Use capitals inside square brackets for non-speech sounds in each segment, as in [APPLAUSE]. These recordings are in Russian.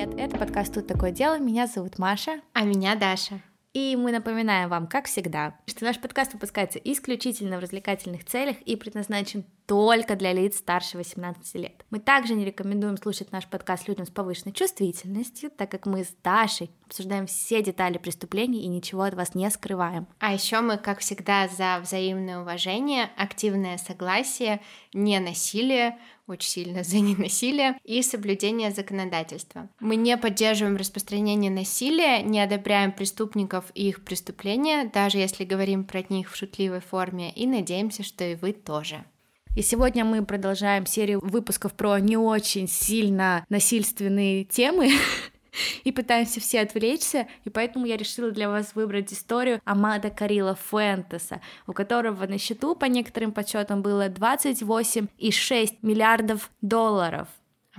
привет! Это подкаст «Тут такое дело». Меня зовут Маша. А меня Даша. И мы напоминаем вам, как всегда, что наш подкаст выпускается исключительно в развлекательных целях и предназначен только для лиц старше 18 лет. Мы также не рекомендуем слушать наш подкаст людям с повышенной чувствительностью, так как мы с Дашей обсуждаем все детали преступлений и ничего от вас не скрываем. А еще мы, как всегда, за взаимное уважение, активное согласие, не насилие, очень сильно [LAUGHS] за ненасилие и соблюдение законодательства. Мы не поддерживаем распространение насилия, не одобряем преступников и их преступления, даже если говорим про них в шутливой форме, и надеемся, что и вы тоже. И сегодня мы продолжаем серию выпусков про не очень сильно насильственные темы. [LAUGHS] и пытаемся все отвлечься, и поэтому я решила для вас выбрать историю Амада Карила Фуэнтеса, у которого на счету, по некоторым подсчетам, было 28,6 миллиардов долларов.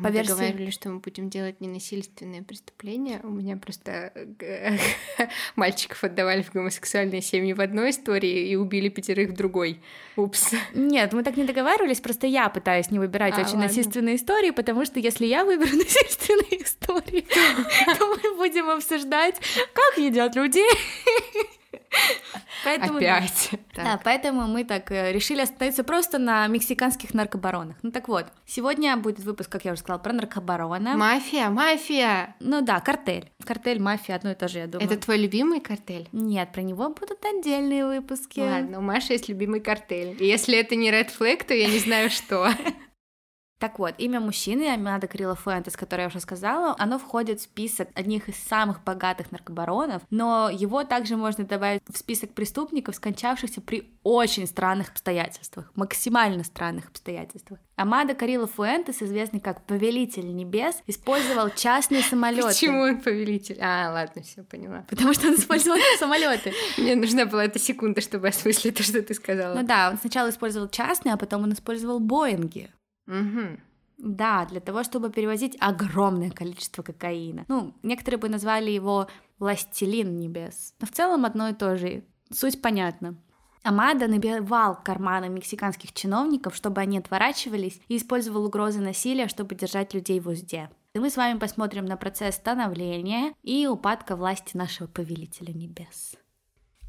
По мы версии... договаривались, что мы будем делать ненасильственные преступления. У меня просто э, [LAUGHS] мальчиков отдавали в гомосексуальные семьи в одной истории и убили пятерых в другой. Упс. Нет, мы так не договаривались, просто я пытаюсь не выбирать а, очень ладно. насильственные истории, потому что если я выберу [LAUGHS] насильственные истории, то мы будем обсуждать, как едят людей. [LAUGHS] Поэтому, Опять. Да, да, поэтому мы так э, решили остановиться просто на мексиканских наркобаронах. Ну так вот, сегодня будет выпуск, как я уже сказала, про наркобарона. Мафия, мафия! Ну да, картель. Картель, мафия, одно и то же, я думаю. Это твой любимый картель? Нет, про него будут отдельные выпуски. Ладно, у Маши есть любимый картель. И если это не Red Flag, то я не знаю, что. [LAUGHS] Так вот, имя мужчины, Амада Крила Фуэнтес, которое я уже сказала, оно входит в список одних из самых богатых наркобаронов, но его также можно добавить в список преступников, скончавшихся при очень странных обстоятельствах, максимально странных обстоятельствах. Амада Карила Фуэнтес, известный как Повелитель Небес, использовал частные самолеты. Почему он повелитель? А, ладно, все поняла. Потому что он использовал [LAUGHS] самолеты. Мне нужна была эта секунда, чтобы осмыслить то, что ты сказала. Ну да, он сначала использовал частные, а потом он использовал Боинги. Угу. Да, для того, чтобы перевозить огромное количество кокаина. Ну, некоторые бы назвали его «властелин небес». Но в целом одно и то же. Суть понятна. Амада набивал карманы мексиканских чиновников, чтобы они отворачивались, и использовал угрозы насилия, чтобы держать людей в узде. И мы с вами посмотрим на процесс становления и упадка власти нашего повелителя небес.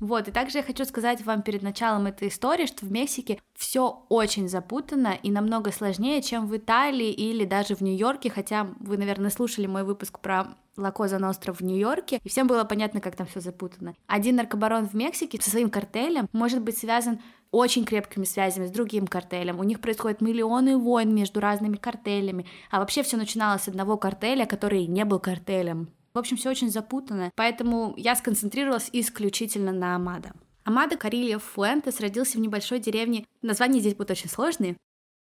Вот, и также я хочу сказать вам перед началом этой истории, что в Мексике все очень запутанно и намного сложнее, чем в Италии или даже в Нью-Йорке, хотя вы, наверное, слушали мой выпуск про Лакоза Ностра в Нью-Йорке, и всем было понятно, как там все запутано. Один наркобарон в Мексике со своим картелем может быть связан очень крепкими связями с другим картелем. У них происходят миллионы войн между разными картелями. А вообще все начиналось с одного картеля, который не был картелем. В общем, все очень запутанно, поэтому я сконцентрировалась исключительно на Амада. Амада Карильо Фуэнтес родился в небольшой деревне, названия здесь будут очень сложные,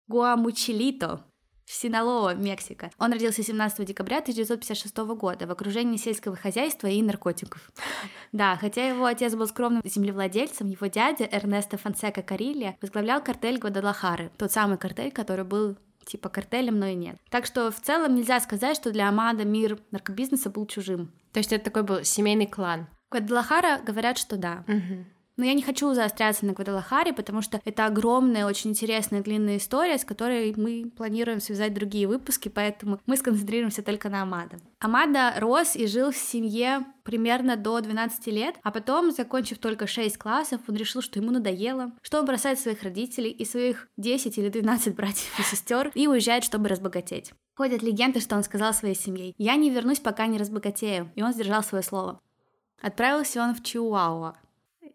Гуамучелито, в Синалоа, Мексика. Он родился 17 декабря 1956 года в окружении сельского хозяйства и наркотиков. [LAUGHS] Да, хотя его отец был скромным землевладельцем, его дядя Эрнесто Фонсека Карилья возглавлял картель Гвадалахары, тот самый картель, который был типа картелем, но и нет. Так что в целом нельзя сказать, что для Амада мир наркобизнеса был чужим. То есть это такой был семейный клан? Гвадалахара говорят, что да. Угу. Но я не хочу заостряться на Гвадалахаре, потому что это огромная, очень интересная длинная история, с которой мы планируем связать другие выпуски, поэтому мы сконцентрируемся только на Амада. Амада рос и жил в семье примерно до 12 лет, а потом, закончив только 6 классов, он решил, что ему надоело, что он бросает своих родителей и своих 10 или 12 братьев и сестер и уезжает, чтобы разбогатеть. Ходят легенды, что он сказал своей семье «Я не вернусь, пока не разбогатею», и он сдержал свое слово. Отправился он в Чиуауа,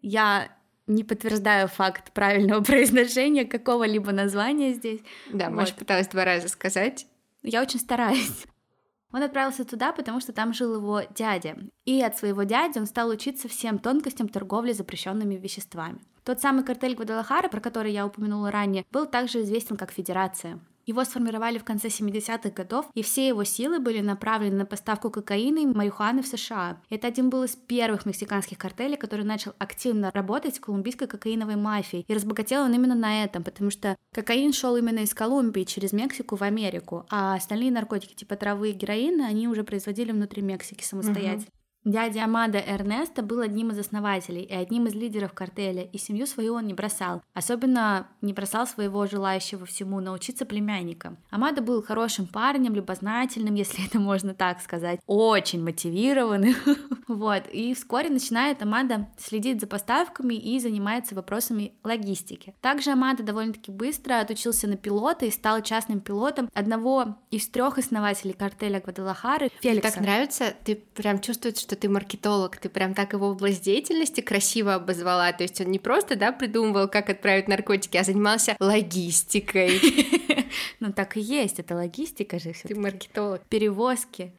я не подтверждаю факт правильного [LAUGHS] произношения какого-либо названия здесь. Да, вот. Маша пыталась два раза сказать. Я очень стараюсь. [LAUGHS] Он отправился туда, потому что там жил его дядя. И от своего дяди он стал учиться всем тонкостям торговли запрещенными веществами. Тот самый картель Гвадалахара, про который я упомянула ранее, был также известен как Федерация. Его сформировали в конце 70-х годов, и все его силы были направлены на поставку кокаина и марихуаны в США. Это один был из первых мексиканских картелей, который начал активно работать с колумбийской кокаиновой мафией. И разбогател он именно на этом, потому что кокаин шел именно из Колумбии через Мексику в Америку, а остальные наркотики типа травы и героина они уже производили внутри Мексики самостоятельно. Дядя Амада Эрнеста был одним из основателей и одним из лидеров картеля, и семью свою он не бросал. Особенно не бросал своего желающего всему научиться племянника. Амада был хорошим парнем, любознательным, [LAUGHS] если это можно так сказать, очень мотивированным. [LAUGHS] вот, и вскоре начинает Амада следить за поставками и занимается вопросами логистики. Также Амада довольно-таки быстро отучился на пилота и стал частным пилотом одного из трех основателей картеля Гвадалахары, Феликса. Так нравится, ты прям чувствуешь, что ты маркетолог, ты прям так его область деятельности красиво обозвала, то есть он не просто, да, придумывал, как отправить наркотики, а занимался логистикой. [LAUGHS] Ну так и есть, это логистика же Ты маркетолог. Перевозки.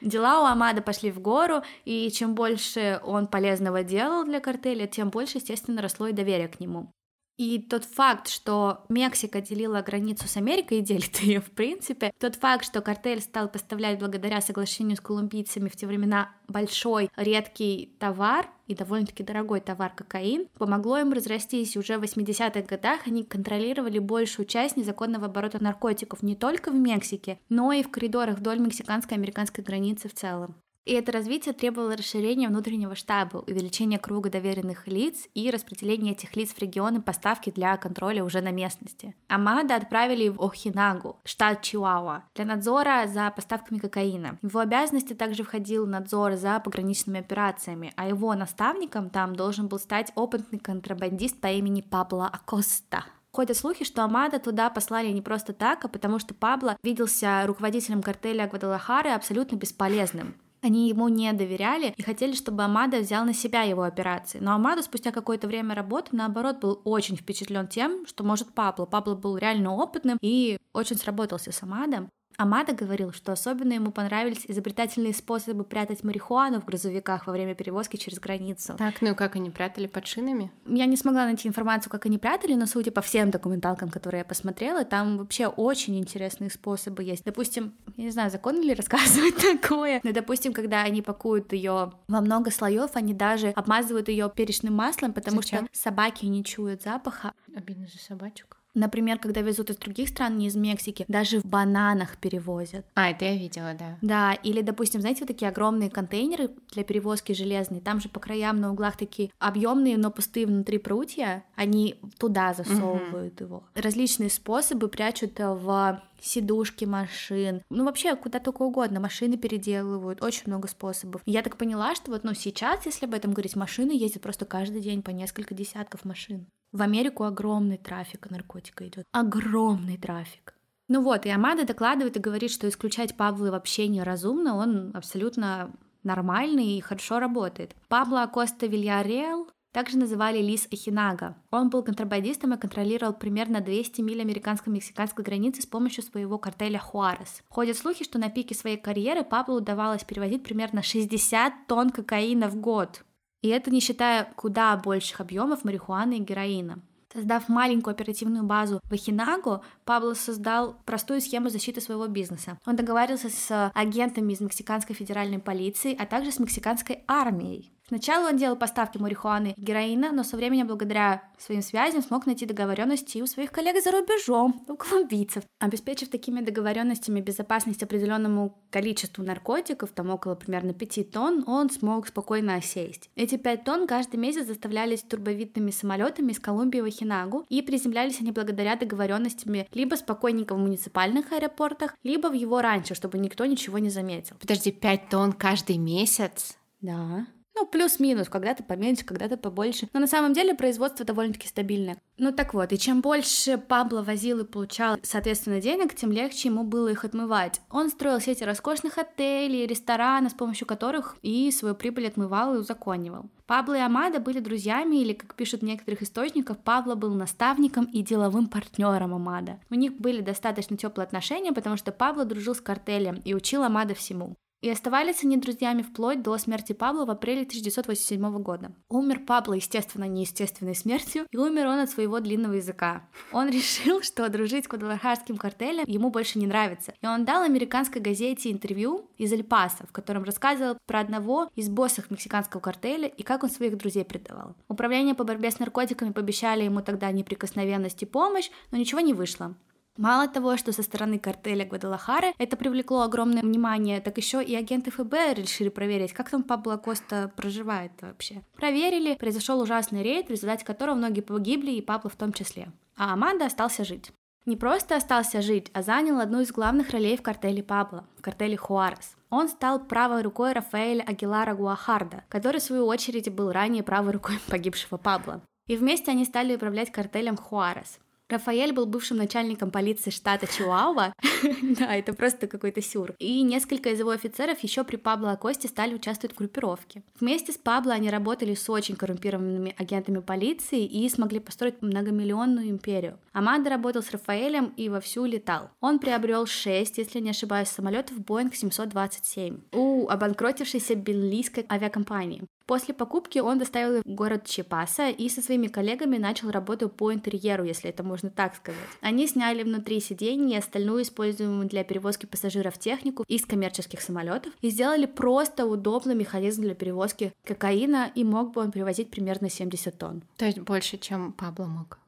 Дела у Амада пошли в гору, и чем больше он полезного делал для картеля, тем больше, естественно, росло и доверие к нему. И тот факт, что Мексика делила границу с Америкой и делит [LAUGHS] ее в принципе, тот факт, что картель стал поставлять благодаря соглашению с колумбийцами в те времена большой редкий товар и довольно-таки дорогой товар кокаин, помогло им разрастись. Уже в 80-х годах они контролировали большую часть незаконного оборота наркотиков не только в Мексике, но и в коридорах вдоль мексиканской и американской границы в целом. И это развитие требовало расширения внутреннего штаба, увеличения круга доверенных лиц и распределения этих лиц в регионы поставки для контроля уже на местности. Амада отправили в Охинагу, штат Чиуауа, для надзора за поставками кокаина. В его обязанности также входил надзор за пограничными операциями, а его наставником там должен был стать опытный контрабандист по имени Пабло Акоста. Ходят слухи, что Амада туда послали не просто так, а потому что Пабло виделся руководителем картеля Гвадалахары абсолютно бесполезным. Они ему не доверяли и хотели, чтобы Амада взял на себя его операции. Но Амада спустя какое-то время работы, наоборот, был очень впечатлен тем, что может Пабло. Пабло был реально опытным и очень сработался с Амадом. Амада говорил, что особенно ему понравились изобретательные способы прятать марихуану в грузовиках во время перевозки через границу. Так, ну как они прятали под шинами? Я не смогла найти информацию, как они прятали, но судя по всем документалкам, которые я посмотрела, там вообще очень интересные способы есть. Допустим, я не знаю, законно ли рассказывать [LAUGHS] такое, но, допустим, когда они пакуют ее во много слоев, они даже обмазывают ее перечным маслом, потому Зачем? что собаки не чуют запаха. Обидно за собачек. Например, когда везут из других стран, не из Мексики, даже в бананах перевозят. А, это я видела, да. Да, или, допустим, знаете, вот такие огромные контейнеры для перевозки железные, там же по краям на углах такие объемные, но пустые внутри прутья, они туда засовывают угу. его. Различные способы прячут в сидушки машин, ну вообще куда только угодно, машины переделывают, очень много способов. Я так поняла, что вот ну сейчас, если об этом говорить, машины ездят просто каждый день по несколько десятков машин. В Америку огромный трафик наркотика идет. Огромный трафик. Ну вот, и Амада докладывает и говорит, что исключать Павла вообще неразумно, он абсолютно нормальный и хорошо работает. Пабло Акоста Вильяреал также называли Лис Эхинага. Он был контрабандистом и контролировал примерно 200 миль американско-мексиканской границы с помощью своего картеля Хуарес. Ходят слухи, что на пике своей карьеры Пабло удавалось перевозить примерно 60 тонн кокаина в год. И это не считая куда больших объемов марихуаны и героина. Создав маленькую оперативную базу в Ахинаго, Пабло создал простую схему защиты своего бизнеса. Он договаривался с агентами из мексиканской федеральной полиции, а также с мексиканской армией. Сначала он делал поставки марихуаны и героина, но со временем, благодаря своим связям, смог найти договоренности и у своих коллег за рубежом, у колумбийцев. Обеспечив такими договоренностями безопасность определенному количеству наркотиков, там около примерно 5 тонн, он смог спокойно осесть. Эти 5 тонн каждый месяц заставлялись турбовидными самолетами из Колумбии в Ахинагу, и приземлялись они благодаря договоренностями либо спокойненько в муниципальных аэропортах, либо в его раньше, чтобы никто ничего не заметил. Подожди, 5 тонн каждый месяц? Да. Ну, плюс-минус, когда-то поменьше, когда-то побольше. Но на самом деле производство довольно-таки стабильное. Ну так вот, и чем больше Пабло возил и получал, соответственно, денег, тем легче ему было их отмывать. Он строил сети роскошных отелей, ресторанов, с помощью которых и свою прибыль отмывал и узаконивал. Пабло и Амада были друзьями, или, как пишут в некоторых источниках, Пабло был наставником и деловым партнером Амада. У них были достаточно теплые отношения, потому что Пабло дружил с картелем и учил Амада всему. И оставались они друзьями вплоть до смерти Пабло в апреле 1987 года. Умер Пабло, естественно, неестественной смертью, и умер он от своего длинного языка. Он [LAUGHS] решил, что дружить с Гвадалахарским картелем ему больше не нравится. И он дал американской газете интервью из Эль-Паса, в котором рассказывал про одного из боссов мексиканского картеля и как он своих друзей предавал. Управление по борьбе с наркотиками пообещали ему тогда неприкосновенность и помощь, но ничего не вышло. Мало того, что со стороны картеля Гвадалахары это привлекло огромное внимание, так еще и агенты ФБР решили проверить, как там Пабло Коста проживает вообще. Проверили, произошел ужасный рейд, в результате которого многие погибли, и Пабло в том числе. А Аманда остался жить. Не просто остался жить, а занял одну из главных ролей в картеле Пабло, в картеле Хуарес. Он стал правой рукой Рафаэля Агилара Гуахарда, который, в свою очередь, был ранее правой рукой [LAUGHS] погибшего Пабло. И вместе они стали управлять картелем Хуарес. Рафаэль был бывшим начальником полиции штата Чиуауа. [LAUGHS] да, это просто какой-то сюр. И несколько из его офицеров еще при Пабло Акосте стали участвовать в группировке. Вместе с Пабло они работали с очень коррумпированными агентами полиции и смогли построить многомиллионную империю. Амада работал с Рафаэлем и вовсю летал. Он приобрел 6, если не ошибаюсь, самолетов Boeing 727 у обанкротившейся бельгийской авиакомпании. После покупки он доставил их в город Чепаса и со своими коллегами начал работу по интерьеру, если это можно так сказать. Они сняли внутри сидений и остальную используемую для перевозки пассажиров технику из коммерческих самолетов и сделали просто удобный механизм для перевозки кокаина, и мог бы он перевозить примерно 70 тонн. То есть больше, чем Пабло мог.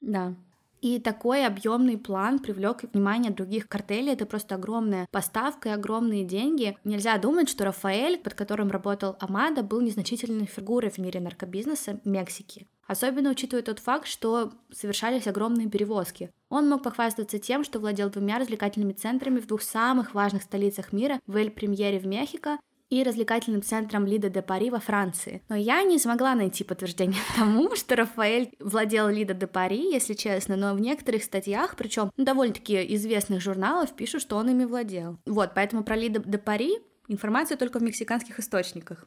Да. И такой объемный план привлек внимание других картелей. Это просто огромная поставка и огромные деньги. Нельзя думать, что Рафаэль, под которым работал Амада, был незначительной фигурой в мире наркобизнеса Мексики. Особенно учитывая тот факт, что совершались огромные перевозки. Он мог похвастаться тем, что владел двумя развлекательными центрами в двух самых важных столицах мира в Эль-Премьере в Мехико и развлекательным центром Лида де Пари во Франции. Но я не смогла найти подтверждение [LAUGHS] тому, что Рафаэль владел Лида де Пари, если честно, но в некоторых статьях, причем довольно-таки известных журналов, пишут, что он ими владел. Вот, поэтому про Лида де Пари информация только в мексиканских источниках.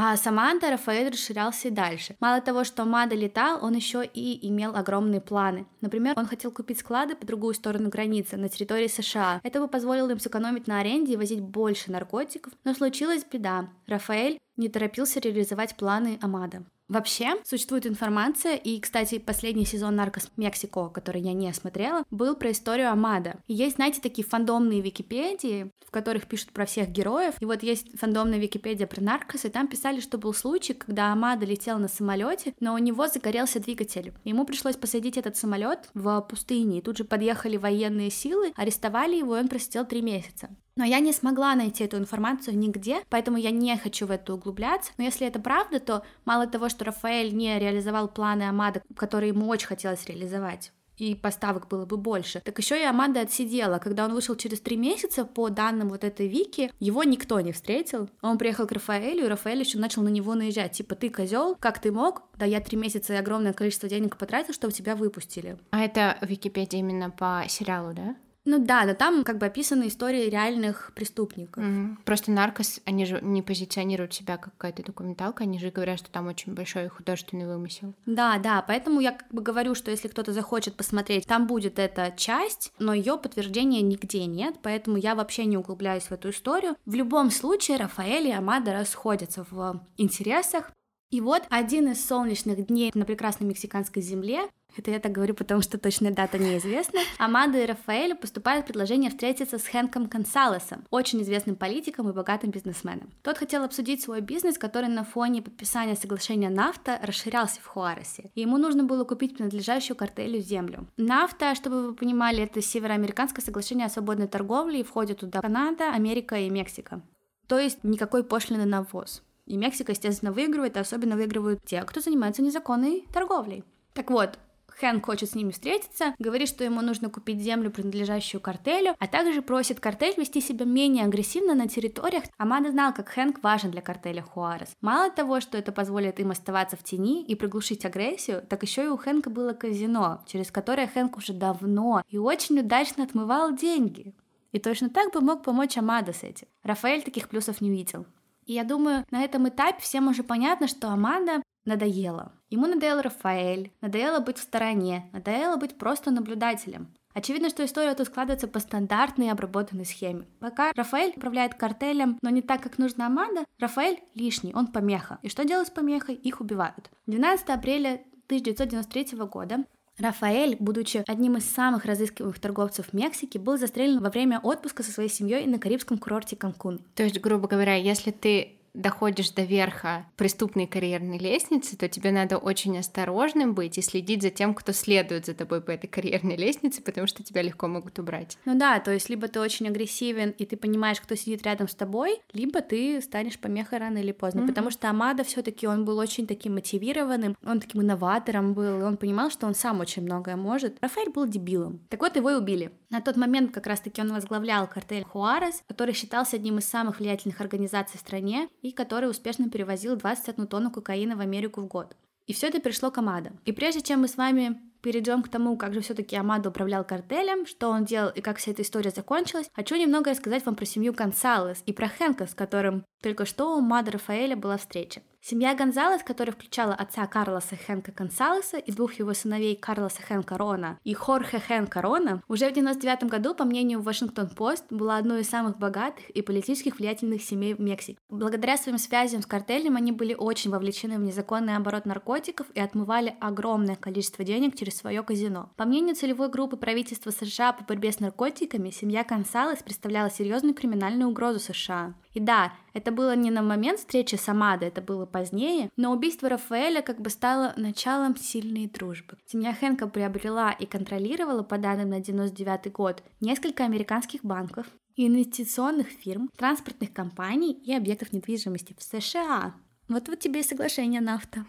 А Саманта Рафаэль расширялся и дальше. Мало того, что Мада летал, он еще и имел огромные планы. Например, он хотел купить склады по другую сторону границы, на территории США. Это бы позволило им сэкономить на аренде и возить больше наркотиков. Но случилась беда. Рафаэль не торопился реализовать планы Амада. Вообще, существует информация, и, кстати, последний сезон «Наркос Мексико», который я не смотрела, был про историю Амада. И есть, знаете, такие фандомные Википедии, в которых пишут про всех героев. И вот есть фандомная Википедия про Наркос, и там писали, что был случай, когда Амада летел на самолете, но у него загорелся двигатель. Ему пришлось посадить этот самолет в пустыне, и тут же подъехали военные силы, арестовали его, и он просидел три месяца. Но я не смогла найти эту информацию нигде, поэтому я не хочу в это углубляться. Но если это правда, то мало того, что Рафаэль не реализовал планы Амада, которые ему очень хотелось реализовать, и поставок было бы больше. Так еще и Аманда отсидела. Когда он вышел через три месяца, по данным вот этой Вики, его никто не встретил. Он приехал к Рафаэлю, и Рафаэль еще начал на него наезжать. Типа, ты козел, как ты мог? Да я три месяца и огромное количество денег потратил, чтобы тебя выпустили. А это Википедия именно по сериалу, да? Ну да, но там как бы описаны истории реальных преступников. Угу. Просто наркос, они же не позиционируют себя как какая-то документалка, они же говорят, что там очень большой художественный вымысел. Да, да, поэтому я как бы говорю, что если кто-то захочет посмотреть, там будет эта часть, но ее подтверждения нигде нет, поэтому я вообще не углубляюсь в эту историю. В любом случае Рафаэль и Амада расходятся в интересах, и вот один из солнечных дней на прекрасной мексиканской земле это я так говорю, потому что точная дата неизвестна. Амада и Рафаэлю поступает предложение встретиться с Хэнком Консалесом, очень известным политиком и богатым бизнесменом. Тот хотел обсудить свой бизнес, который на фоне подписания соглашения нафта расширялся в Хуаресе. И ему нужно было купить принадлежащую картелю землю. Нафта, чтобы вы понимали, это североамериканское соглашение о свободной торговле, и входит туда Канада, Америка и Мексика. То есть никакой пошлины на ввоз. И Мексика, естественно, выигрывает, а особенно выигрывают те, кто занимается незаконной торговлей. Так вот, Хэнк хочет с ними встретиться, говорит, что ему нужно купить землю, принадлежащую картелю, а также просит картель вести себя менее агрессивно на территориях. Амада знал, как Хэнк важен для картеля Хуарес. Мало того, что это позволит им оставаться в тени и приглушить агрессию, так еще и у Хэнка было казино, через которое Хэнк уже давно и очень удачно отмывал деньги. И точно так бы мог помочь Амада с этим. Рафаэль таких плюсов не видел. И я думаю, на этом этапе всем уже понятно, что Аманда надоело. Ему надоел Рафаэль, надоело быть в стороне, надоело быть просто наблюдателем. Очевидно, что история тут складывается по стандартной обработанной схеме. Пока Рафаэль управляет картелем, но не так, как нужно Амада, Рафаэль лишний, он помеха. И что делать с помехой? Их убивают. 12 апреля 1993 года Рафаэль, будучи одним из самых разыскиваемых торговцев Мексики, был застрелен во время отпуска со своей семьей на карибском курорте Канкун. То есть, грубо говоря, если ты доходишь до верха преступной карьерной лестницы, то тебе надо очень осторожным быть и следить за тем, кто следует за тобой по этой карьерной лестнице, потому что тебя легко могут убрать. Ну да, то есть либо ты очень агрессивен, и ты понимаешь, кто сидит рядом с тобой, либо ты станешь помехой рано или поздно, mm-hmm. потому что Амада все таки он был очень таким мотивированным, он таким инноватором был, и он понимал, что он сам очень многое может. Рафаэль был дебилом. Так вот, его и убили. На тот момент как раз-таки он возглавлял картель Хуарес, который считался одним из самых влиятельных организаций в стране и который успешно перевозил 21 тонну кокаина в Америку в год. И все это пришло к Амадо. И прежде чем мы с вами перейдем к тому, как же все-таки Амадо управлял картелем, что он делал и как вся эта история закончилась, хочу немного рассказать вам про семью Гонсалес и про Хэнка, с которым только что у Мада Рафаэля была встреча. Семья Гонзалес, которая включала отца Карлоса Хенка Гонсалеса и двух его сыновей Карлоса Хенка Рона и Хорхе Хенка Рона, уже в 99 году, по мнению Вашингтон-Пост, была одной из самых богатых и политических влиятельных семей в Мексике. Благодаря своим связям с картелем они были очень вовлечены в незаконный оборот наркотиков и отмывали огромное количество денег через свое казино. По мнению целевой группы правительства США по борьбе с наркотиками, семья Гонсалес представляла серьезную криминальную угрозу США. И да, это было не на момент встречи с Амадой, это было позднее, но убийство Рафаэля как бы стало началом сильной дружбы. Семья Хэнка приобрела и контролировала, по данным на 99 год, несколько американских банков, инвестиционных фирм, транспортных компаний и объектов недвижимости в США. Вот вот тебе и соглашение нафта.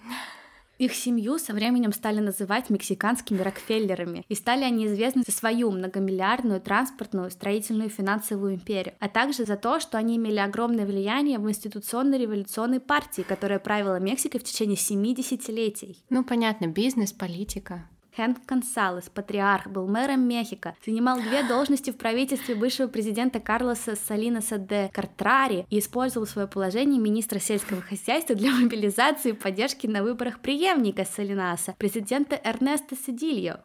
Их семью со временем стали называть мексиканскими Рокфеллерами, и стали они известны за свою многомиллиардную транспортную, строительную и финансовую империю, а также за то, что они имели огромное влияние в институционной революционной партии, которая правила Мексикой в течение семи десятилетий. Ну, понятно, бизнес, политика. Хэнк Консалес, патриарх, был мэром Мехико, занимал две должности в правительстве бывшего президента Карлоса Салинаса де Картрари и использовал свое положение министра сельского хозяйства для мобилизации и поддержки на выборах преемника Салинаса, президента Эрнеста Седильо.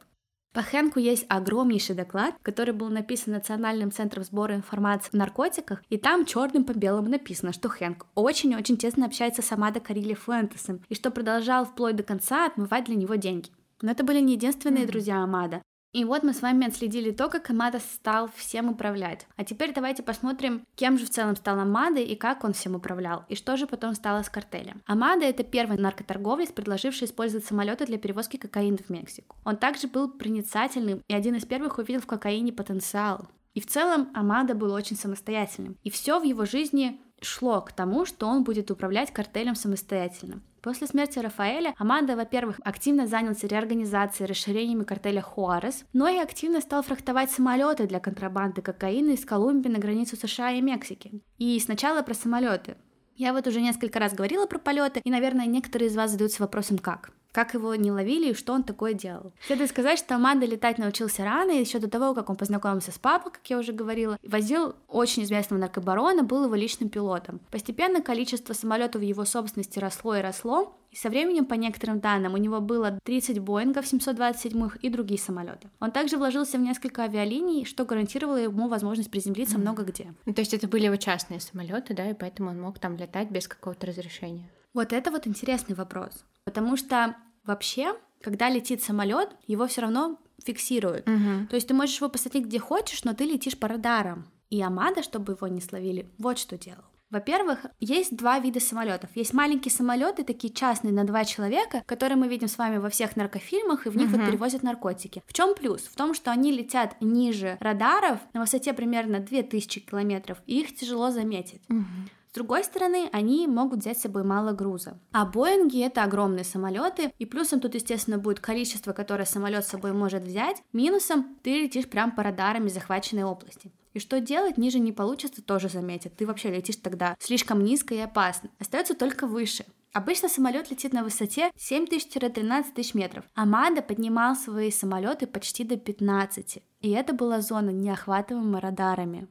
По Хэнку есть огромнейший доклад, который был написан Национальным центром сбора информации о наркотиках, и там черным по белому написано, что Хэнк очень-очень тесно общается с Амадо Карили Фуэнтесом, и что продолжал вплоть до конца отмывать для него деньги. Но это были не единственные mm-hmm. друзья Амада. И вот мы с вами отследили то, как Амада стал всем управлять. А теперь давайте посмотрим, кем же в целом стал Амада и как он всем управлял, и что же потом стало с картелем. Амада — это первый наркоторговец, предложивший использовать самолеты для перевозки кокаина в Мексику. Он также был проницательным и один из первых увидел в кокаине потенциал. И в целом Амада был очень самостоятельным. И все в его жизни шло к тому, что он будет управлять картелем самостоятельно. После смерти Рафаэля Амада, во-первых, активно занялся реорганизацией и расширениями картеля Хуарес, но и активно стал фрахтовать самолеты для контрабанды кокаина из Колумбии на границу США и Мексики. И сначала про самолеты. Я вот уже несколько раз говорила про полеты, и, наверное, некоторые из вас задаются вопросом, как как его не ловили и что он такое делал. Следует сказать, что Аманда летать научился рано, и еще до того, как он познакомился с папой, как я уже говорила, возил очень известного наркобарона, был его личным пилотом. Постепенно количество самолетов в его собственности росло и росло, и со временем, по некоторым данным, у него было 30 Боингов 727 и другие самолеты. Он также вложился в несколько авиалиний, что гарантировало ему возможность приземлиться mm. много где. Ну, то есть это были его частные самолеты, да, и поэтому он мог там летать без какого-то разрешения. Вот это вот интересный вопрос. Потому что вообще, когда летит самолет, его все равно фиксируют. Угу. То есть ты можешь его посадить где хочешь, но ты летишь по радарам. И Амада, чтобы его не словили, вот что делал. Во-первых, есть два вида самолетов. Есть маленькие самолеты, такие частные на два человека, которые мы видим с вами во всех наркофильмах, и в них uh-huh. вот перевозят наркотики. В чем плюс? В том, что они летят ниже радаров на высоте примерно 2000 километров, и их тяжело заметить. Uh-huh. С другой стороны, они могут взять с собой мало груза. А Боинги это огромные самолеты, и плюсом тут, естественно, будет количество, которое самолет с собой может взять. Минусом ты летишь прям по радарам захваченной области. И что делать, ниже не получится, тоже заметят. Ты вообще летишь тогда слишком низко и опасно. Остается только выше. Обычно самолет летит на высоте 7 тысяч-13 тысяч метров. Амада поднимал свои самолеты почти до 15. И это была зона, неохватываемая радарами.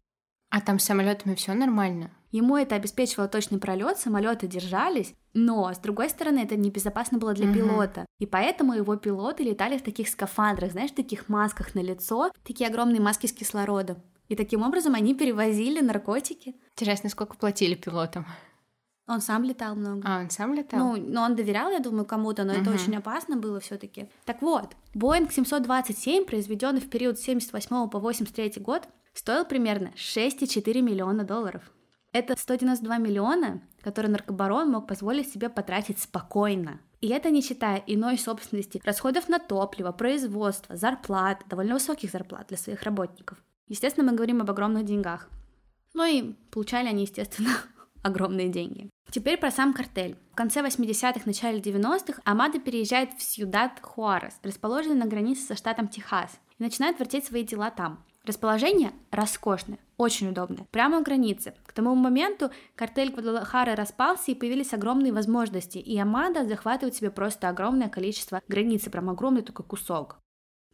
А там с самолетами все нормально? Ему это обеспечивало точный пролет, самолеты держались, но, с другой стороны, это небезопасно было для uh-huh. пилота. И поэтому его пилоты летали в таких скафандрах, знаешь, в таких масках на лицо, такие огромные маски с кислородом. И таким образом они перевозили наркотики. Интересно, сколько платили пилотам? Он сам летал много. А, он сам летал? Ну, но он доверял, я думаю, кому-то, но uh-huh. это очень опасно было все таки Так вот, Боинг 727, произведенный в период с 78 по 83 год, стоил примерно 6,4 миллиона долларов. Это 192 миллиона, которые наркобарон мог позволить себе потратить спокойно. И это не считая иной собственности, расходов на топливо, производство, зарплат, довольно высоких зарплат для своих работников. Естественно, мы говорим об огромных деньгах. Ну и получали они, естественно, [LAUGHS] огромные деньги. Теперь про сам картель. В конце 80-х, начале 90-х Амада переезжает в Сьюдад Хуарес, расположенный на границе со штатом Техас, и начинает вертеть свои дела там. Расположение роскошное, очень удобное, прямо у границы. К тому моменту картель Гвадалахары распался и появились огромные возможности, и Амада захватывает себе просто огромное количество границы, прям огромный такой кусок.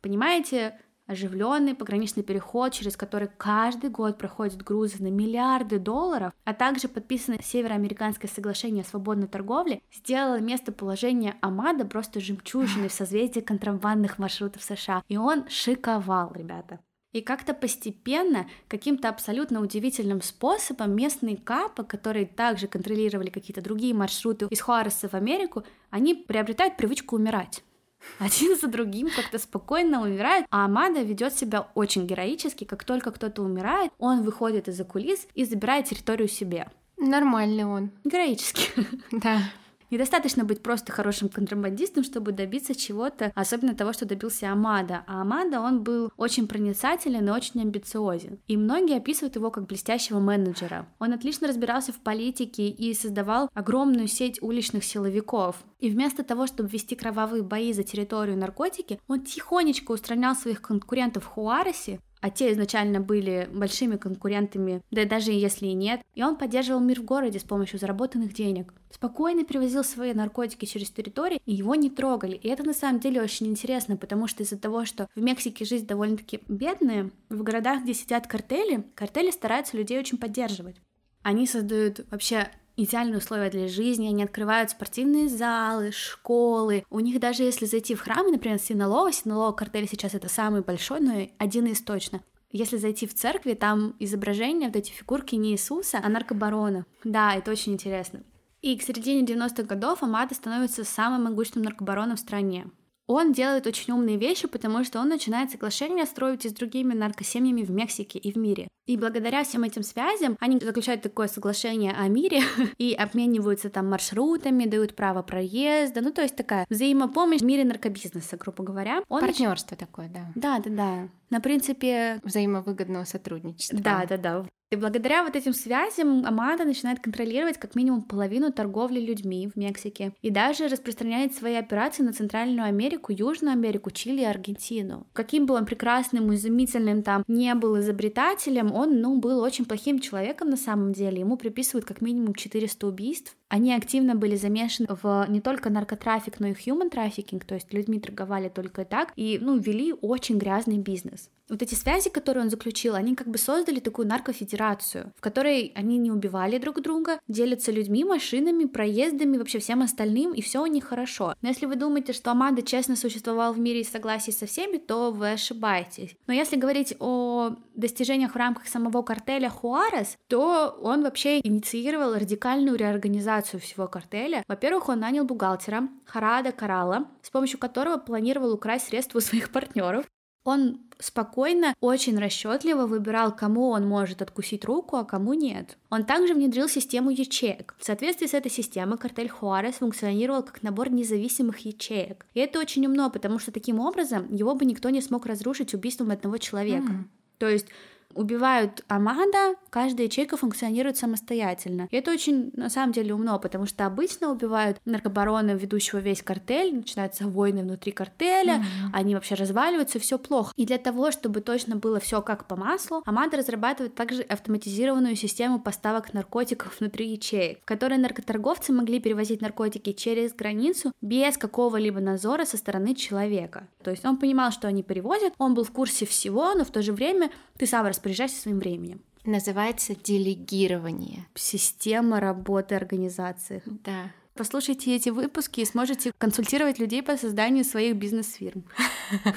Понимаете, оживленный пограничный переход, через который каждый год проходят грузы на миллиарды долларов, а также подписанное Североамериканское соглашение о свободной торговле, сделало местоположение Амада просто жемчужиной в созвездии контрабандных маршрутов США. И он шиковал, ребята. И как-то постепенно, каким-то абсолютно удивительным способом местные капы, которые также контролировали какие-то другие маршруты из Хуареса в Америку, они приобретают привычку умирать. [LAUGHS] Один за другим как-то спокойно умирают, а Амада ведет себя очень героически. Как только кто-то умирает, он выходит из-за кулис и забирает территорию себе. Нормальный он. Героически. [LAUGHS] Да. Недостаточно быть просто хорошим контрабандистом, чтобы добиться чего-то, особенно того, что добился Амада. А Амада, он был очень проницателен и очень амбициозен. И многие описывают его как блестящего менеджера. Он отлично разбирался в политике и создавал огромную сеть уличных силовиков. И вместо того, чтобы вести кровавые бои за территорию наркотики, он тихонечко устранял своих конкурентов в Хуаресе, а те изначально были большими конкурентами, да и даже если и нет. И он поддерживал мир в городе с помощью заработанных денег. Спокойно привозил свои наркотики через территорию, и его не трогали. И это на самом деле очень интересно, потому что из-за того, что в Мексике жизнь довольно-таки бедная, в городах, где сидят картели, картели стараются людей очень поддерживать. Они создают вообще идеальные условия для жизни, они открывают спортивные залы, школы. У них даже если зайти в храмы, например, Синалова, Синалова картель сейчас это самый большой, но один из точно. Если зайти в церкви, там изображение, вот эти фигурки не Иисуса, а наркобарона. Да, это очень интересно. И к середине 90-х годов Амада становится самым могучим наркобароном в стране. Он делает очень умные вещи, потому что он начинает соглашения строить и с другими наркосемьями в Мексике и в мире. И благодаря всем этим связям они заключают такое соглашение о мире [LAUGHS] и обмениваются там маршрутами, дают право проезда, ну то есть такая взаимопомощь в мире наркобизнеса, грубо говоря. Он Партнерство нач... такое, да. Да, да, да. На принципе взаимовыгодного сотрудничества. Да, да, да. И благодаря вот этим связям Амада начинает контролировать как минимум половину торговли людьми в Мексике и даже распространяет свои операции на Центральную Америку, Южную Америку, Чили и Аргентину. Каким бы он прекрасным, изумительным там не был изобретателем, он, ну, был очень плохим человеком на самом деле. Ему приписывают как минимум 400 убийств. Они активно были замешаны в не только наркотрафик, но и human трафикинг, то есть людьми торговали только так, и, ну, вели очень грязный бизнес. Вот эти связи, которые он заключил, они как бы создали такую наркофедерацию, в которой они не убивали друг друга, делятся людьми, машинами, проездами, вообще всем остальным, и все у них хорошо. Но если вы думаете, что Амада честно существовал в мире и согласии со всеми, то вы ошибаетесь. Но если говорить о достижениях в рамках самого картеля Хуарес, то он вообще инициировал радикальную реорганизацию всего картеля. Во-первых, он нанял бухгалтера Харада Карала, с помощью которого планировал украсть средства у своих партнеров. Он спокойно, очень расчетливо выбирал, кому он может откусить руку, а кому нет. Он также внедрил систему ячеек. В соответствии с этой системой картель Хуарес функционировал как набор независимых ячеек. И это очень умно, потому что таким образом его бы никто не смог разрушить убийством одного человека. Mm. То есть убивают Амада, каждая ячейка функционирует самостоятельно. И это очень, на самом деле, умно, потому что обычно убивают наркобарона, ведущего весь картель, начинаются войны внутри картеля, mm-hmm. они вообще разваливаются, все плохо. И для того, чтобы точно было все как по маслу, Амада разрабатывает также автоматизированную систему поставок наркотиков внутри ячеек, в которой наркоторговцы могли перевозить наркотики через границу без какого-либо надзора со стороны человека. То есть он понимал, что они перевозят, он был в курсе всего, но в то же время ты сам распоряжайся своим временем. Называется делегирование. Система работы организации. Да. Послушайте эти выпуски и сможете консультировать людей по созданию своих бизнес-фирм.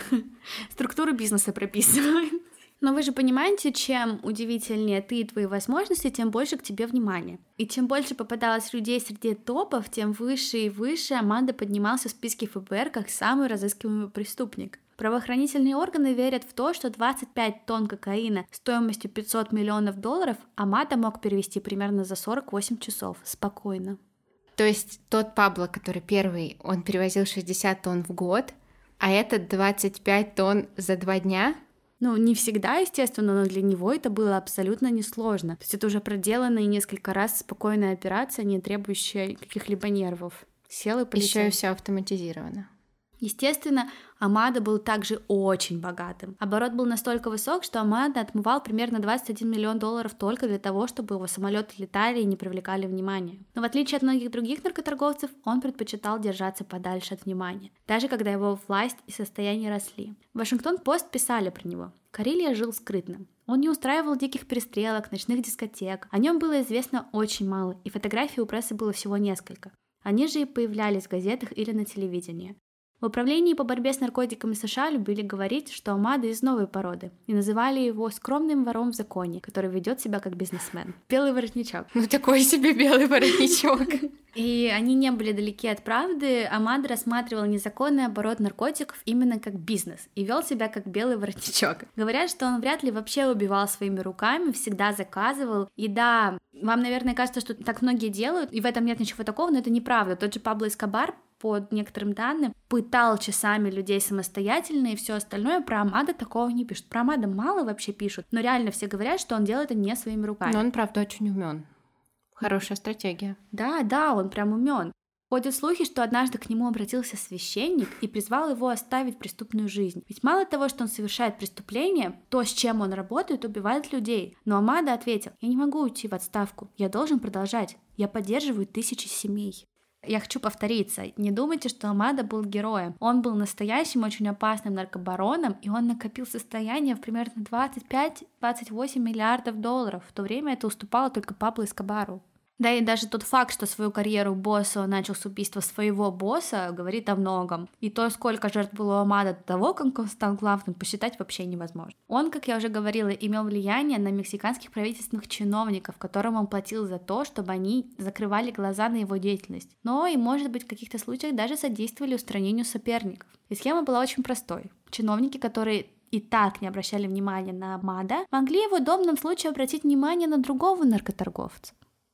[LAUGHS] Структуру бизнеса прописываем. Но вы же понимаете, чем удивительнее ты и твои возможности, тем больше к тебе внимания. И чем больше попадалось людей среди топов, тем выше и выше Аманда поднимался в списке ФБР как самый разыскиваемый преступник. Правоохранительные органы верят в то, что 25 тонн кокаина стоимостью 500 миллионов долларов Амада мог перевести примерно за 48 часов, спокойно. То есть тот Пабло, который первый, он перевозил 60 тонн в год, а этот 25 тонн за два дня? Ну, не всегда, естественно, но для него это было абсолютно несложно. То есть это уже проделанная несколько раз спокойная операция, не требующая каких-либо нервов. Сел и полетел. Еще и все автоматизировано. Естественно, Амада был также очень богатым. Оборот был настолько высок, что Амада отмывал примерно 21 миллион долларов только для того, чтобы его самолеты летали и не привлекали внимания. Но в отличие от многих других наркоторговцев, он предпочитал держаться подальше от внимания, даже когда его власть и состояние росли. Вашингтон-Пост писали про него. Карелия жил скрытно. Он не устраивал диких перестрелок, ночных дискотек. О нем было известно очень мало, и фотографий у прессы было всего несколько. Они же и появлялись в газетах или на телевидении. В управлении по борьбе с наркотиками США любили говорить, что Амада из новой породы, и называли его скромным вором в законе, который ведет себя как бизнесмен. Белый воротничок. Ну такой себе белый воротничок. И они не были далеки от правды. Амада рассматривал незаконный оборот наркотиков именно как бизнес и вел себя как белый воротничок. Говорят, что он вряд ли вообще убивал своими руками, всегда заказывал. И да, вам, наверное, кажется, что так многие делают, и в этом нет ничего такого, но это неправда. Тот же Пабло Эскобар по некоторым данным, пытал часами людей самостоятельно и все остальное. Про Амада такого не пишут. Про Амада мало вообще пишут, но реально все говорят, что он делает это не своими руками. Но он, правда, очень умен. Хорошая стратегия. Да, да, он прям умен. Ходят слухи, что однажды к нему обратился священник и призвал его оставить преступную жизнь. Ведь мало того, что он совершает преступление, то, с чем он работает, убивает людей. Но Амада ответил, я не могу уйти в отставку, я должен продолжать. Я поддерживаю тысячи семей. Я хочу повториться. Не думайте, что Амада был героем. Он был настоящим, очень опасным наркобароном, и он накопил состояние в примерно 25-28 миллиардов долларов. В то время это уступало только Пабло Эскобару. Да и даже тот факт, что свою карьеру босса он начал с убийства своего босса, говорит о многом. И то, сколько жертв было у Амада до того, как он стал главным, посчитать вообще невозможно. Он, как я уже говорила, имел влияние на мексиканских правительственных чиновников, которым он платил за то, чтобы они закрывали глаза на его деятельность. Но и, может быть, в каких-то случаях даже содействовали устранению соперников. И схема была очень простой. Чиновники, которые и так не обращали внимания на Амада, могли в удобном случае обратить внимание на другого наркоторговца.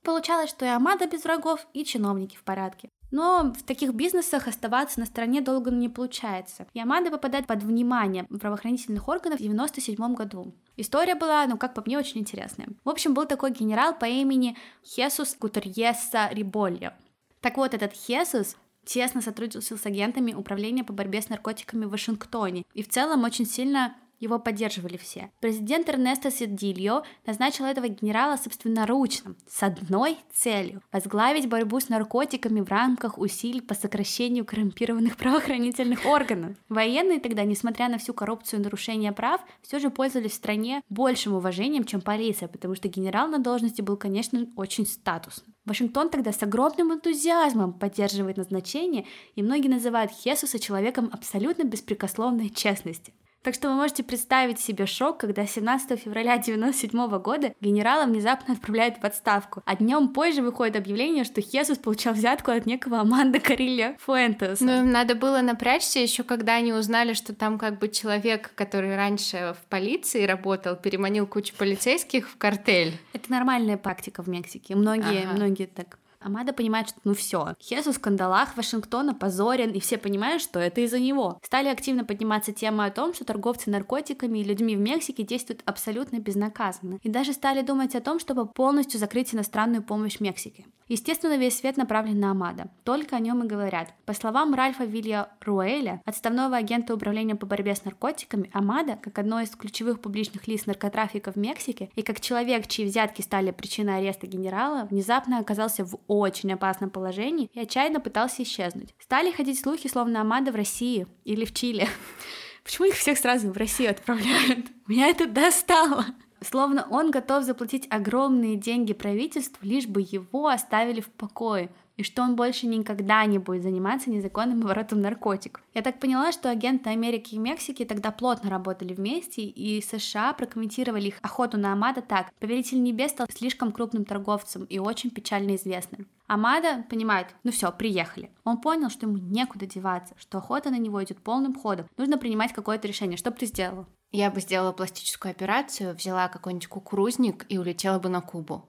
Получалось, что и Амада без врагов, и чиновники в порядке. Но в таких бизнесах оставаться на стороне долго не получается. Ямада попадает под внимание правоохранительных органов в 97 году. История была, ну, как по мне, очень интересная. В общем, был такой генерал по имени Хесус Кутерьеса Рибольо. Так вот, этот Хесус тесно сотрудничал с агентами Управления по борьбе с наркотиками в Вашингтоне и в целом очень сильно его поддерживали все. Президент Эрнесто Седильо назначил этого генерала собственноручно, с одной целью – возглавить борьбу с наркотиками в рамках усилий по сокращению коррумпированных [LAUGHS] правоохранительных органов. Военные тогда, несмотря на всю коррупцию и нарушения прав, все же пользовались в стране большим уважением, чем полиция, потому что генерал на должности был, конечно, очень статусным. Вашингтон тогда с огромным энтузиазмом поддерживает назначение, и многие называют Хесуса человеком абсолютно беспрекословной честности. Так что вы можете представить себе шок, когда 17 февраля 1997 года генерала внезапно отправляют в отставку, а днем позже выходит объявление, что Хесус получал взятку от некого Аманда Карилья Фуэнтеса. Ну, им надо было напрячься еще, когда они узнали, что там как бы человек, который раньше в полиции работал, переманил кучу полицейских в картель. Это нормальная практика в Мексике. Многие, ага. многие так Амада понимает, что ну все, Хесус в скандалах Вашингтона позорен, и все понимают, что это из-за него. Стали активно подниматься темы о том, что торговцы наркотиками и людьми в Мексике действуют абсолютно безнаказанно. И даже стали думать о том, чтобы полностью закрыть иностранную помощь Мексике. Естественно, весь свет направлен на Амада. Только о нем и говорят. По словам Ральфа Вилья Руэля, отставного агента управления по борьбе с наркотиками, Амада, как одно из ключевых публичных лиц наркотрафика в Мексике и как человек, чьи взятки стали причиной ареста генерала, внезапно оказался в очень опасном положении и отчаянно пытался исчезнуть. Стали ходить слухи, словно Амада в России или в Чили. [LAUGHS] Почему их всех сразу в Россию отправляют? [LAUGHS] Меня это достало. Словно он готов заплатить огромные деньги правительству, лишь бы его оставили в покое. и что он больше никогда не будет заниматься незаконным оборотом наркотиков. Я так поняла, что агенты Америки и Мексики тогда плотно работали вместе, и США прокомментировали их охоту на Амада так. Повелитель небес стал слишком крупным торговцем и очень печально известным. Амада понимает, ну все, приехали. Он понял, что ему некуда деваться, что охота на него идет полным ходом. Нужно принимать какое-то решение. Что бы ты сделала? Я бы сделала пластическую операцию, взяла какой-нибудь кукурузник и улетела бы на Кубу.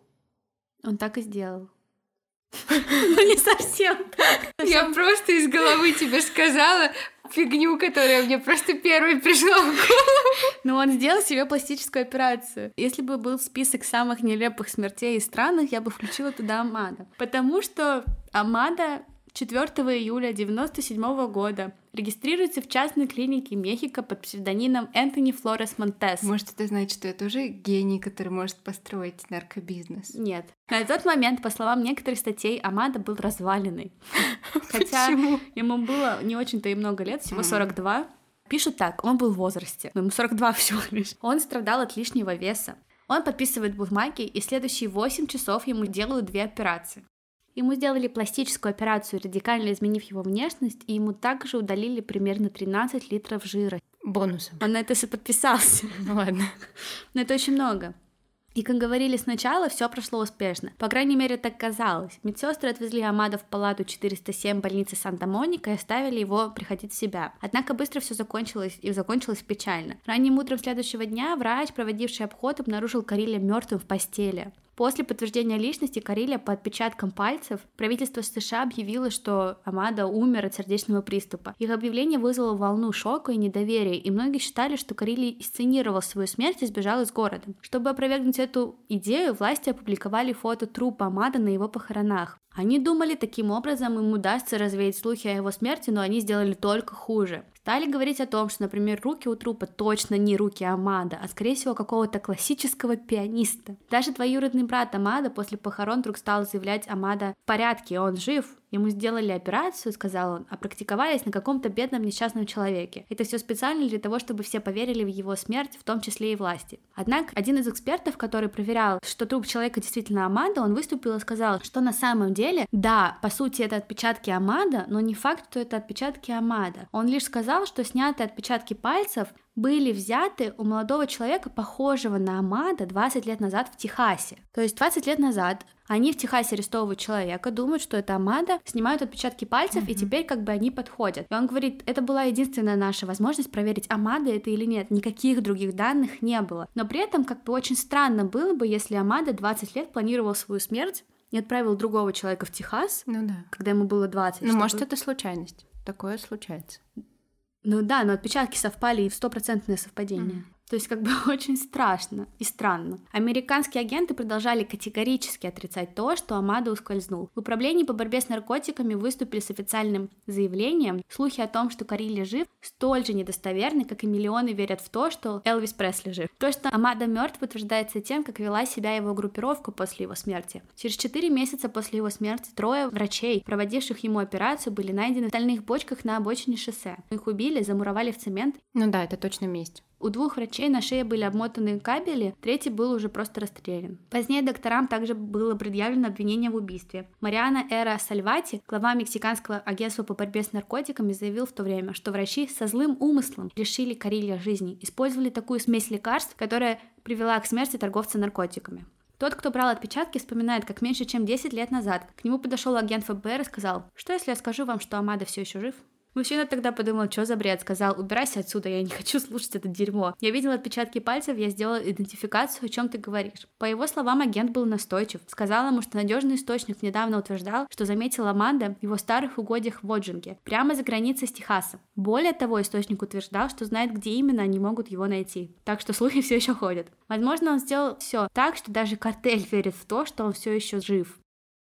Он так и сделал. [LAUGHS] Ну, не совсем так. Я просто из головы тебе сказала фигню, которая мне просто первой пришла в голову. Но он сделал себе пластическую операцию. Если бы был список самых нелепых смертей из странах, я бы включила туда Амада. Потому что Амада 4 июля 1997 года регистрируется в частной клинике Мехико под псевдонимом Энтони Флорес Монтес. Может, это значит, что я тоже гений, который может построить наркобизнес? Нет. На тот момент, по словам некоторых статей, Амада был разваленный. [LAUGHS] Хотя ему было не очень-то и много лет, всего 42. Пишут так, он был в возрасте, ему 42 [LAUGHS] всего лишь. Он страдал от лишнего веса. Он подписывает бумаги, и следующие 8 часов ему делают две операции. Ему сделали пластическую операцию, радикально изменив его внешность, и ему также удалили примерно 13 литров жира. Бонусом. Он на это все подписался. [LAUGHS] Ну ладно. Но это очень много. И, как говорили сначала, все прошло успешно. По крайней мере, так казалось. Медсестры отвезли Амада в палату 407 больницы Санта-Моника и оставили его приходить в себя. Однако быстро все закончилось и закончилось печально. Ранним утром следующего дня врач, проводивший обход, обнаружил Кариля мертвым в постели. После подтверждения личности Кариля по отпечаткам пальцев правительство США объявило, что Амада умер от сердечного приступа. Их объявление вызвало волну шока и недоверия, и многие считали, что Карили сценировал свою смерть и сбежал из города. Чтобы опровергнуть эту идею, власти опубликовали фото трупа Амада на его похоронах. Они думали, таким образом им удастся развеять слухи о его смерти, но они сделали только хуже. Стали говорить о том, что, например, руки у трупа точно не руки Амада, а скорее всего какого-то классического пианиста. Даже двоюродный брат Амада после похорон вдруг стал заявлять Амада в порядке, он жив, Ему сделали операцию, сказал он, а практиковались на каком-то бедном несчастном человеке. Это все специально для того, чтобы все поверили в его смерть, в том числе и власти. Однако, один из экспертов, который проверял, что труп человека действительно Амада, он выступил и сказал, что на самом деле, да, по сути это отпечатки Амада, но не факт, что это отпечатки Амада. Он лишь сказал, что снятые отпечатки пальцев были взяты у молодого человека, похожего на Амада, 20 лет назад в Техасе. То есть 20 лет назад они в Техасе арестовывают человека, думают, что это Амада, снимают отпечатки пальцев, mm-hmm. и теперь как бы они подходят. И он говорит, это была единственная наша возможность проверить, Амада это или нет. Никаких других данных не было. Но при этом как бы очень странно было бы, если Амада 20 лет планировал свою смерть и отправил другого человека в Техас, ну да. когда ему было 20. Ну, чтобы... может, это случайность. Такое случается. Ну да, но отпечатки совпали и в стопроцентное совпадение. Mm. То есть как бы [LAUGHS] очень страшно и странно. Американские агенты продолжали категорически отрицать то, что Амада ускользнул. В управлении по борьбе с наркотиками выступили с официальным заявлением. Слухи о том, что Карилли жив, столь же недостоверны, как и миллионы верят в то, что Элвис Пресли жив. То, что Амада мертв, утверждается тем, как вела себя его группировка после его смерти. Через 4 месяца после его смерти трое врачей, проводивших ему операцию, были найдены в стальных бочках на обочине шоссе. Их убили, замуровали в цемент. Ну да, это точно месть. У двух врачей на шее были обмотаны кабели, третий был уже просто расстрелян. Позднее докторам также было предъявлено обвинение в убийстве. Мариана Эра Сальвати, глава мексиканского агентства по борьбе с наркотиками, заявил в то время, что врачи со злым умыслом лишили Карилья жизни, использовали такую смесь лекарств, которая привела к смерти торговца наркотиками. Тот, кто брал отпечатки, вспоминает, как меньше чем 10 лет назад к нему подошел агент ФБР и сказал, что если я скажу вам, что Амада все еще жив? Мужчина тогда подумал, что за бред, сказал, убирайся отсюда, я не [LAUGHS] хочу слушать это дерьмо. Я видел отпечатки пальцев, я сделал идентификацию, о чем ты говоришь. По его словам, агент был настойчив. Сказал ему, что надежный источник недавно утверждал, что заметил Аманда в его старых угодьях в Оджинге, прямо за границей с Техасом. Более того, источник утверждал, что знает, где именно они могут его найти. Так что слухи все еще ходят. Возможно, он сделал все так, что даже картель верит в то, что он все еще жив.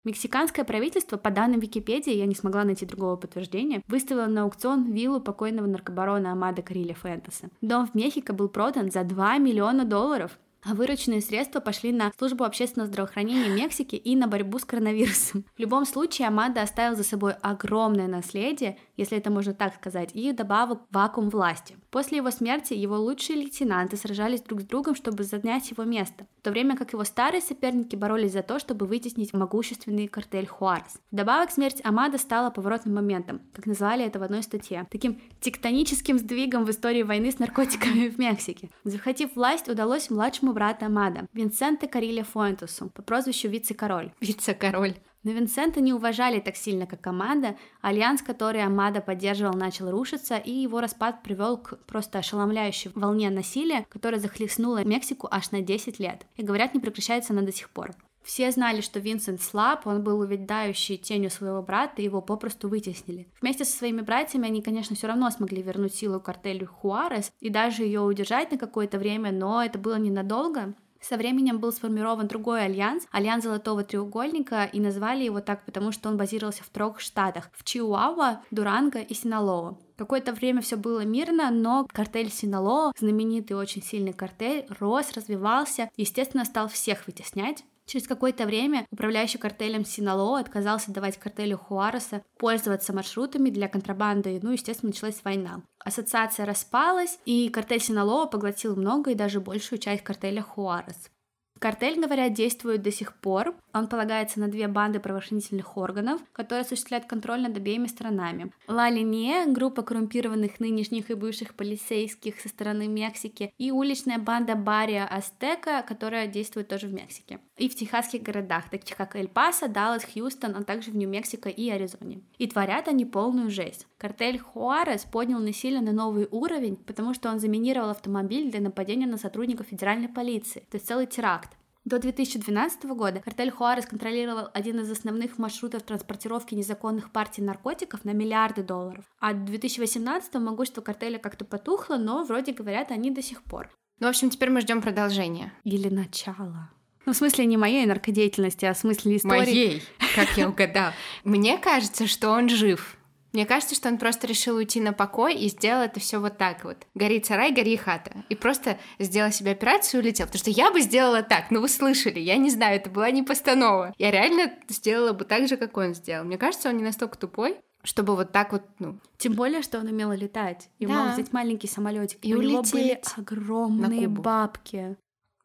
Мексиканское правительство, по данным Википедии, я не смогла найти другого подтверждения, выставило на аукцион виллу покойного наркобарона Амада Кариля Фентеса. Дом в Мехико был продан за 2 миллиона долларов, а вырученные средства пошли на службу общественного здравоохранения Мексики и на борьбу с коронавирусом. В любом случае, Амада оставил за собой огромное наследие, если это можно так сказать, и добавил вакуум власти. После его смерти его лучшие лейтенанты сражались друг с другом, чтобы занять его место, в то время как его старые соперники боролись за то, чтобы вытеснить могущественный картель Хуарес. Вдобавок, смерть Амада стала поворотным моментом, как назвали это в одной статье, таким тектоническим сдвигом в истории войны с наркотиками в Мексике. Захватив власть, удалось младшему брату Амадо, Винсенте Каррильо Фуэнтесу, по прозвищу Вице-король. Вице-король. Но Винсента не уважали так сильно, как Амадо. Альянс, который Амадо поддерживал, начал рушиться, и его распад привел к просто ошеломляющей волне насилия, которая захлестнула Мексику аж на 10 лет. И говорят, не прекращается она до сих пор. Все знали, что Винсент слаб, он был увядающий тенью своего брата, и его попросту вытеснили. Вместе со своими братьями они, конечно, все равно смогли вернуть силу картелю Хуарес и даже ее удержать на какое-то время, но это было ненадолго. Со временем был сформирован другой альянс, альянс Золотого треугольника, и назвали его так, потому что он базировался в трех штатах — в Чиуауа, Дуранго и Синалоа. Какое-то время все было мирно, но картель Синалоа, знаменитый очень сильный картель, рос, развивался, естественно, стал всех вытеснять. Через какое-то время управляющий картелем Синалоа отказался давать картелю Хуареса пользоваться маршрутами для контрабанды, ну, естественно, началась война. Ассоциация распалась, и картель Синалоа поглотил много и даже большую часть картеля Хуарес. Картель, говорят, действует до сих пор. Он полагается на две банды правоохранительных органов, которые осуществляют контроль над обеими сторонами. Ла Линье, группа коррумпированных нынешних и бывших полицейских со стороны Мексики, и уличная банда Бария Астека, которая действует тоже в Мексике. И в техасских городах, таких как Эль-Пасо, Даллас, Хьюстон, а также в Нью-Мексико и Аризоне. И творят они полную жесть. Картель Хуарес поднял насилие на новый уровень, потому что он заминировал автомобиль для нападения на сотрудников федеральной полиции. То есть целый теракт. До 2012 года картель Хуарес контролировал один из основных маршрутов транспортировки незаконных партий наркотиков на миллиарды долларов. А в 2018 могущество картеля как-то потухло, но вроде говорят они до сих пор. Ну, в общем, теперь мы ждем продолжения. Или начало. Ну, в смысле не моей наркодеятельности, а в смысле истории. Моей, как я угадал. [LAUGHS] Мне кажется, что он жив. Мне кажется, что он просто решил уйти на покой и сделал это все вот так вот. Гори сарай, гори хата. И просто сделал себе операцию и улетел. Потому что я бы сделала так, ну вы слышали, я не знаю, это была не постанова. Я реально сделала бы так же, как он сделал. Мне кажется, он не настолько тупой, чтобы вот так вот, ну... Тем более, что он умел летать. И Да. мог взять маленький самолетик. И У него были огромные бабки.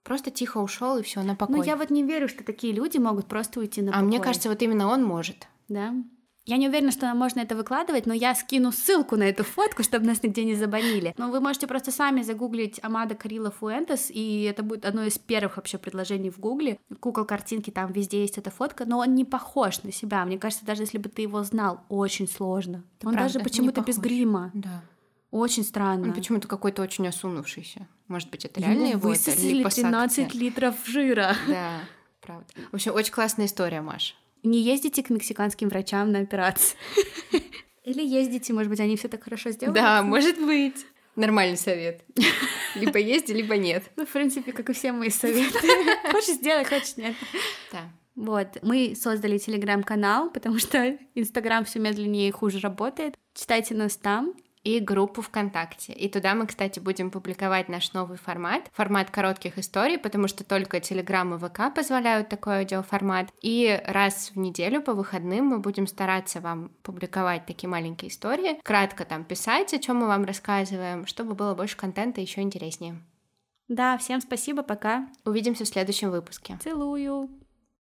Просто тихо ушел и все на покой. Ну, я вот не верю, что такие люди могут просто уйти на а покой. мне кажется, вот именно он может. Да. Я не уверена, что можно это выкладывать, но я скину ссылку на эту фотку, чтобы нас нигде не забанили. Но вы можете просто сами загуглить Амада Карила Фуэнтес, и это будет одно из первых вообще предложений в гугле. Кукол картинки, там везде есть эта фотка, но он не похож на себя. Мне кажется, даже если бы ты его знал, очень сложно. Это он правда, даже почему-то без грима. Да. Очень странно. Он почему-то какой-то очень осунувшийся. Может быть, это Ему реально его это высосали липосакция? 13 литров жира. Да, правда. В общем, очень классная история, Маш. Не ездите к мексиканским врачам на операции. [LAUGHS] Или ездите, может быть, они все так хорошо сделали. Да, может быть. Нормальный совет. [LAUGHS] Либо езди, либо нет. Ну, в принципе, как и все мои советы. [LAUGHS] Хочешь сделай, хочешь нет. Да. Вот, мы создали телеграм-канал, потому что Инстаграм все медленнее и хуже работает. Читайте нас там. И группу ВКонтакте. И туда мы, кстати, будем публиковать наш новый формат. Формат коротких историй, потому что только Телеграм и ВК позволяют такой аудиоформат. И раз в неделю по выходным мы будем стараться вам публиковать такие маленькие истории. Кратко там писать, о чем мы вам рассказываем, чтобы было больше контента еще интереснее. Да, всем спасибо, пока. Увидимся в следующем выпуске. Целую.